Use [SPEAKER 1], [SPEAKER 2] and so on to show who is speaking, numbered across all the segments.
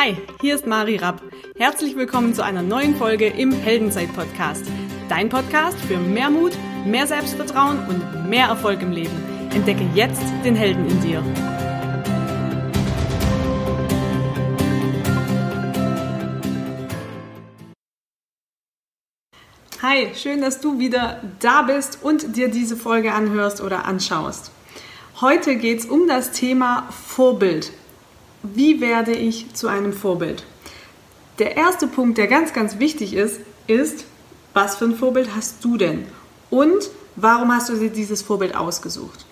[SPEAKER 1] Hi, hier ist Mari Rapp. Herzlich willkommen zu einer neuen Folge im Heldenzeit-Podcast. Dein Podcast für mehr Mut, mehr Selbstvertrauen und mehr Erfolg im Leben. Entdecke jetzt den Helden in dir. Hi, schön, dass du wieder da bist und dir diese Folge anhörst oder anschaust. Heute geht es um das Thema Vorbild. Wie werde ich zu einem Vorbild? Der erste Punkt, der ganz, ganz wichtig ist, ist, was für ein Vorbild hast du denn? Und warum hast du dir dieses Vorbild ausgesucht?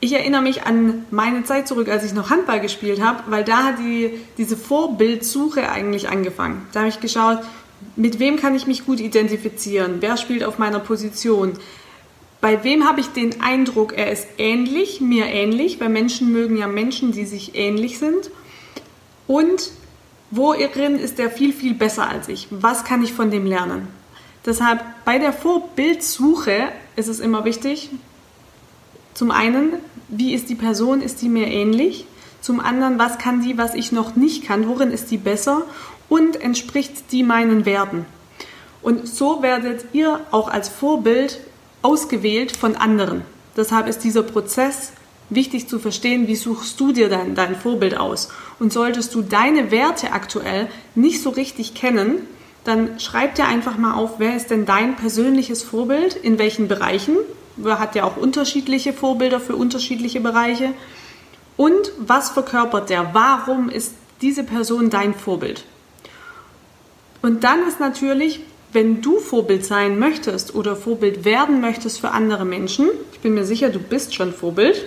[SPEAKER 1] Ich erinnere mich an meine Zeit zurück, als ich noch Handball gespielt habe, weil da hat die, diese Vorbildsuche eigentlich angefangen. Da habe ich geschaut, mit wem kann ich mich gut identifizieren? Wer spielt auf meiner Position? Bei wem habe ich den Eindruck, er ist ähnlich, mir ähnlich, weil Menschen mögen ja Menschen, die sich ähnlich sind. Und worin ist er viel, viel besser als ich? Was kann ich von dem lernen? Deshalb bei der Vorbildsuche ist es immer wichtig, zum einen, wie ist die Person, ist die mir ähnlich? Zum anderen, was kann die, was ich noch nicht kann? Worin ist die besser? Und entspricht die meinen Werten? Und so werdet ihr auch als Vorbild ausgewählt von anderen. Deshalb ist dieser Prozess wichtig zu verstehen, wie suchst du dir dein, dein Vorbild aus. Und solltest du deine Werte aktuell nicht so richtig kennen, dann schreib dir einfach mal auf, wer ist denn dein persönliches Vorbild, in welchen Bereichen. Wer hat ja auch unterschiedliche Vorbilder für unterschiedliche Bereiche. Und was verkörpert der? Warum ist diese Person dein Vorbild? Und dann ist natürlich wenn du Vorbild sein möchtest oder Vorbild werden möchtest für andere Menschen, ich bin mir sicher, du bist schon Vorbild,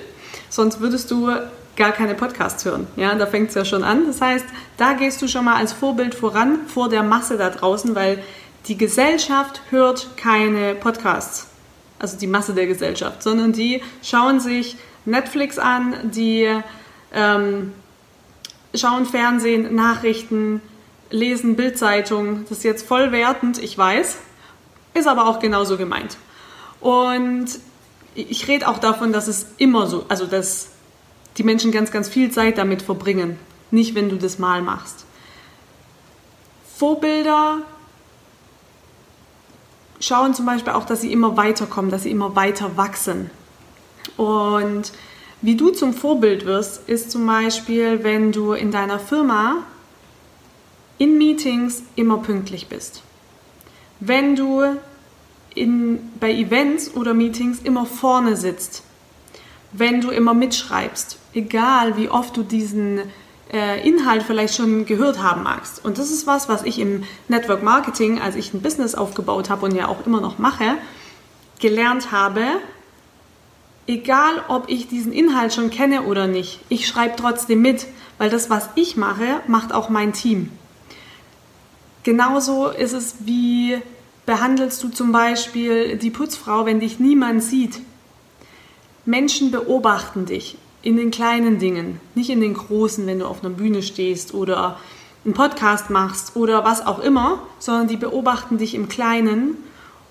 [SPEAKER 1] sonst würdest du gar keine Podcasts hören. Ja, da fängt es ja schon an. Das heißt, da gehst du schon mal als Vorbild voran vor der Masse da draußen, weil die Gesellschaft hört keine Podcasts. Also die Masse der Gesellschaft, sondern die schauen sich Netflix an, die ähm, schauen Fernsehen, Nachrichten, lesen Bildzeitung. Das ist jetzt voll wertend, ich weiß, ist aber auch genauso gemeint. Und ich rede auch davon, dass es immer so, also dass die Menschen ganz, ganz viel Zeit damit verbringen. Nicht, wenn du das mal machst. Vorbilder schauen zum Beispiel auch, dass sie immer weiterkommen, dass sie immer weiter wachsen. Und wie du zum Vorbild wirst, ist zum Beispiel, wenn du in deiner Firma in Meetings immer pünktlich bist. Wenn du in, bei Events oder Meetings immer vorne sitzt. Wenn du immer mitschreibst, egal wie oft du diesen äh, Inhalt vielleicht schon gehört haben magst. Und das ist was, was ich im Network Marketing, als ich ein Business aufgebaut habe und ja auch immer noch mache, gelernt habe, egal ob ich diesen Inhalt schon kenne oder nicht, ich schreibe trotzdem mit, weil das, was ich mache, macht auch mein Team. Genauso ist es, wie behandelst du zum Beispiel die Putzfrau, wenn dich niemand sieht. Menschen beobachten dich in den kleinen Dingen, nicht in den großen, wenn du auf einer Bühne stehst oder einen Podcast machst oder was auch immer, sondern die beobachten dich im Kleinen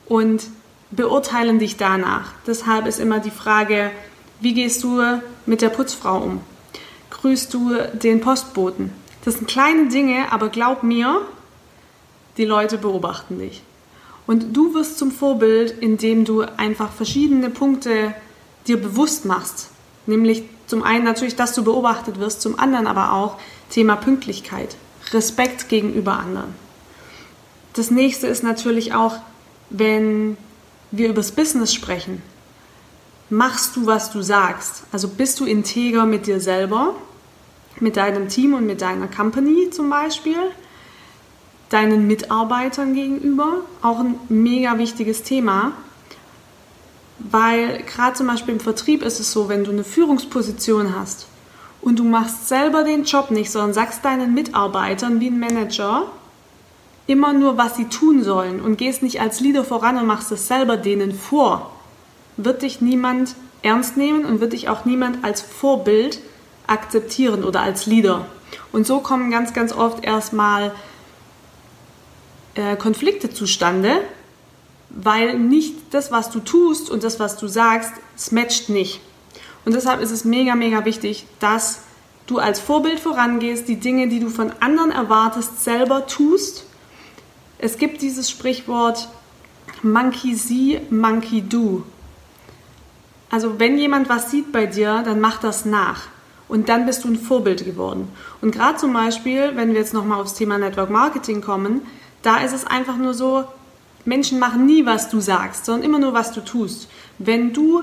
[SPEAKER 1] und beurteilen dich danach. Deshalb ist immer die Frage, wie gehst du mit der Putzfrau um? Grüßt du den Postboten? Das sind kleine Dinge, aber glaub mir, die Leute beobachten dich. Und du wirst zum Vorbild, indem du einfach verschiedene Punkte dir bewusst machst. Nämlich zum einen natürlich, dass du beobachtet wirst, zum anderen aber auch Thema Pünktlichkeit, Respekt gegenüber anderen. Das nächste ist natürlich auch, wenn wir übers Business sprechen, machst du, was du sagst. Also bist du integer mit dir selber, mit deinem Team und mit deiner Company zum Beispiel deinen Mitarbeitern gegenüber. Auch ein mega wichtiges Thema, weil gerade zum Beispiel im Vertrieb ist es so, wenn du eine Führungsposition hast und du machst selber den Job nicht, sondern sagst deinen Mitarbeitern wie ein Manager immer nur, was sie tun sollen und gehst nicht als Leader voran und machst es selber denen vor, wird dich niemand ernst nehmen und wird dich auch niemand als Vorbild akzeptieren oder als Leader. Und so kommen ganz, ganz oft erstmal äh, Konflikte zustande, weil nicht das, was du tust und das, was du sagst, es matcht nicht. Und deshalb ist es mega, mega wichtig, dass du als Vorbild vorangehst, die Dinge, die du von anderen erwartest, selber tust. Es gibt dieses Sprichwort Monkey see, Monkey do. Also wenn jemand was sieht bei dir, dann mach das nach. Und dann bist du ein Vorbild geworden. Und gerade zum Beispiel, wenn wir jetzt nochmal aufs Thema Network Marketing kommen, da ist es einfach nur so, Menschen machen nie, was du sagst, sondern immer nur, was du tust. Wenn du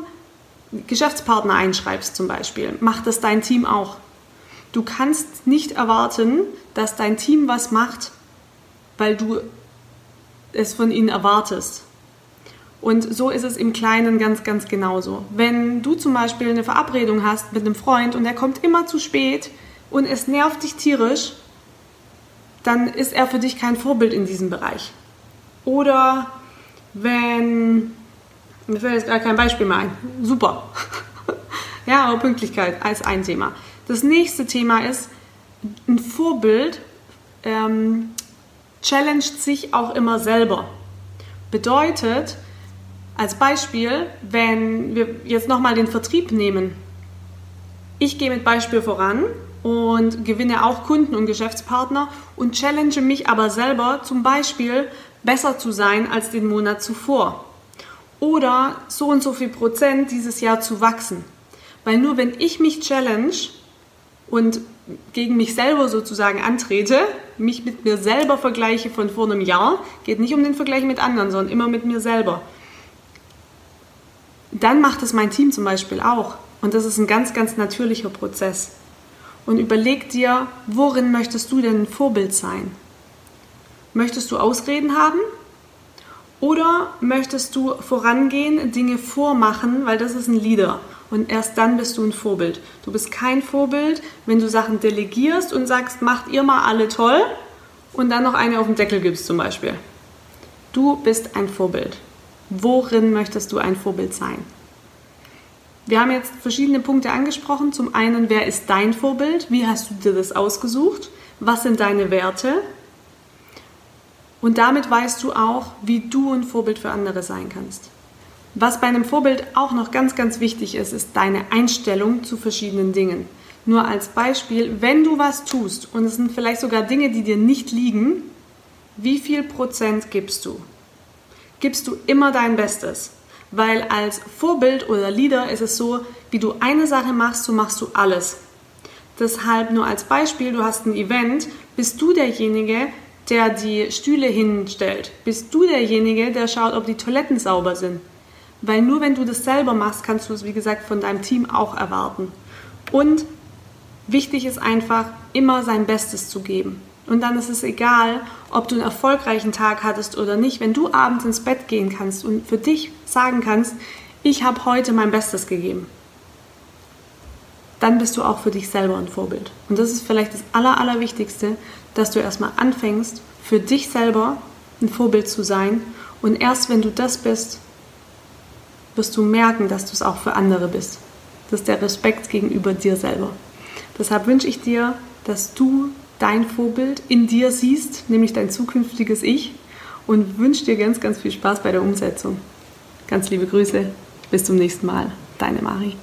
[SPEAKER 1] Geschäftspartner einschreibst zum Beispiel, macht das dein Team auch. Du kannst nicht erwarten, dass dein Team was macht, weil du es von ihnen erwartest. Und so ist es im Kleinen ganz, ganz genauso. Wenn du zum Beispiel eine Verabredung hast mit einem Freund und er kommt immer zu spät und es nervt dich tierisch, dann ist er für dich kein Vorbild in diesem Bereich. Oder wenn, mir fällt jetzt gar kein Beispiel mehr ein, super. ja, aber Pünktlichkeit als ein Thema. Das nächste Thema ist, ein Vorbild ähm, challenged sich auch immer selber. Bedeutet, als Beispiel, wenn wir jetzt nochmal den Vertrieb nehmen. Ich gehe mit Beispiel voran und gewinne auch Kunden und Geschäftspartner und challenge mich aber selber zum Beispiel besser zu sein als den Monat zuvor. Oder so und so viel Prozent dieses Jahr zu wachsen. Weil nur wenn ich mich challenge und gegen mich selber sozusagen antrete, mich mit mir selber vergleiche von vor einem Jahr, geht nicht um den Vergleich mit anderen, sondern immer mit mir selber dann macht es mein Team zum Beispiel auch. Und das ist ein ganz, ganz natürlicher Prozess. Und überleg dir, worin möchtest du denn ein Vorbild sein? Möchtest du Ausreden haben? Oder möchtest du vorangehen, Dinge vormachen, weil das ist ein Leader. Und erst dann bist du ein Vorbild. Du bist kein Vorbild, wenn du Sachen delegierst und sagst, macht ihr mal alle toll und dann noch eine auf den Deckel gibst zum Beispiel. Du bist ein Vorbild. Worin möchtest du ein Vorbild sein? Wir haben jetzt verschiedene Punkte angesprochen. Zum einen, wer ist dein Vorbild? Wie hast du dir das ausgesucht? Was sind deine Werte? Und damit weißt du auch, wie du ein Vorbild für andere sein kannst. Was bei einem Vorbild auch noch ganz, ganz wichtig ist, ist deine Einstellung zu verschiedenen Dingen. Nur als Beispiel, wenn du was tust und es sind vielleicht sogar Dinge, die dir nicht liegen, wie viel Prozent gibst du? gibst du immer dein Bestes. Weil als Vorbild oder Leader ist es so, wie du eine Sache machst, so machst du alles. Deshalb nur als Beispiel, du hast ein Event, bist du derjenige, der die Stühle hinstellt. Bist du derjenige, der schaut, ob die Toiletten sauber sind. Weil nur wenn du das selber machst, kannst du es, wie gesagt, von deinem Team auch erwarten. Und wichtig ist einfach, immer sein Bestes zu geben. Und dann ist es egal, ob du einen erfolgreichen Tag hattest oder nicht. Wenn du abends ins Bett gehen kannst und für dich sagen kannst, ich habe heute mein Bestes gegeben, dann bist du auch für dich selber ein Vorbild. Und das ist vielleicht das Aller, Allerwichtigste, dass du erstmal anfängst, für dich selber ein Vorbild zu sein. Und erst wenn du das bist, wirst du merken, dass du es auch für andere bist. Das ist der Respekt gegenüber dir selber. Deshalb wünsche ich dir, dass du dein Vorbild in dir siehst, nämlich dein zukünftiges Ich und wünsche dir ganz, ganz viel Spaß bei der Umsetzung. Ganz liebe Grüße, bis zum nächsten Mal, deine Mari.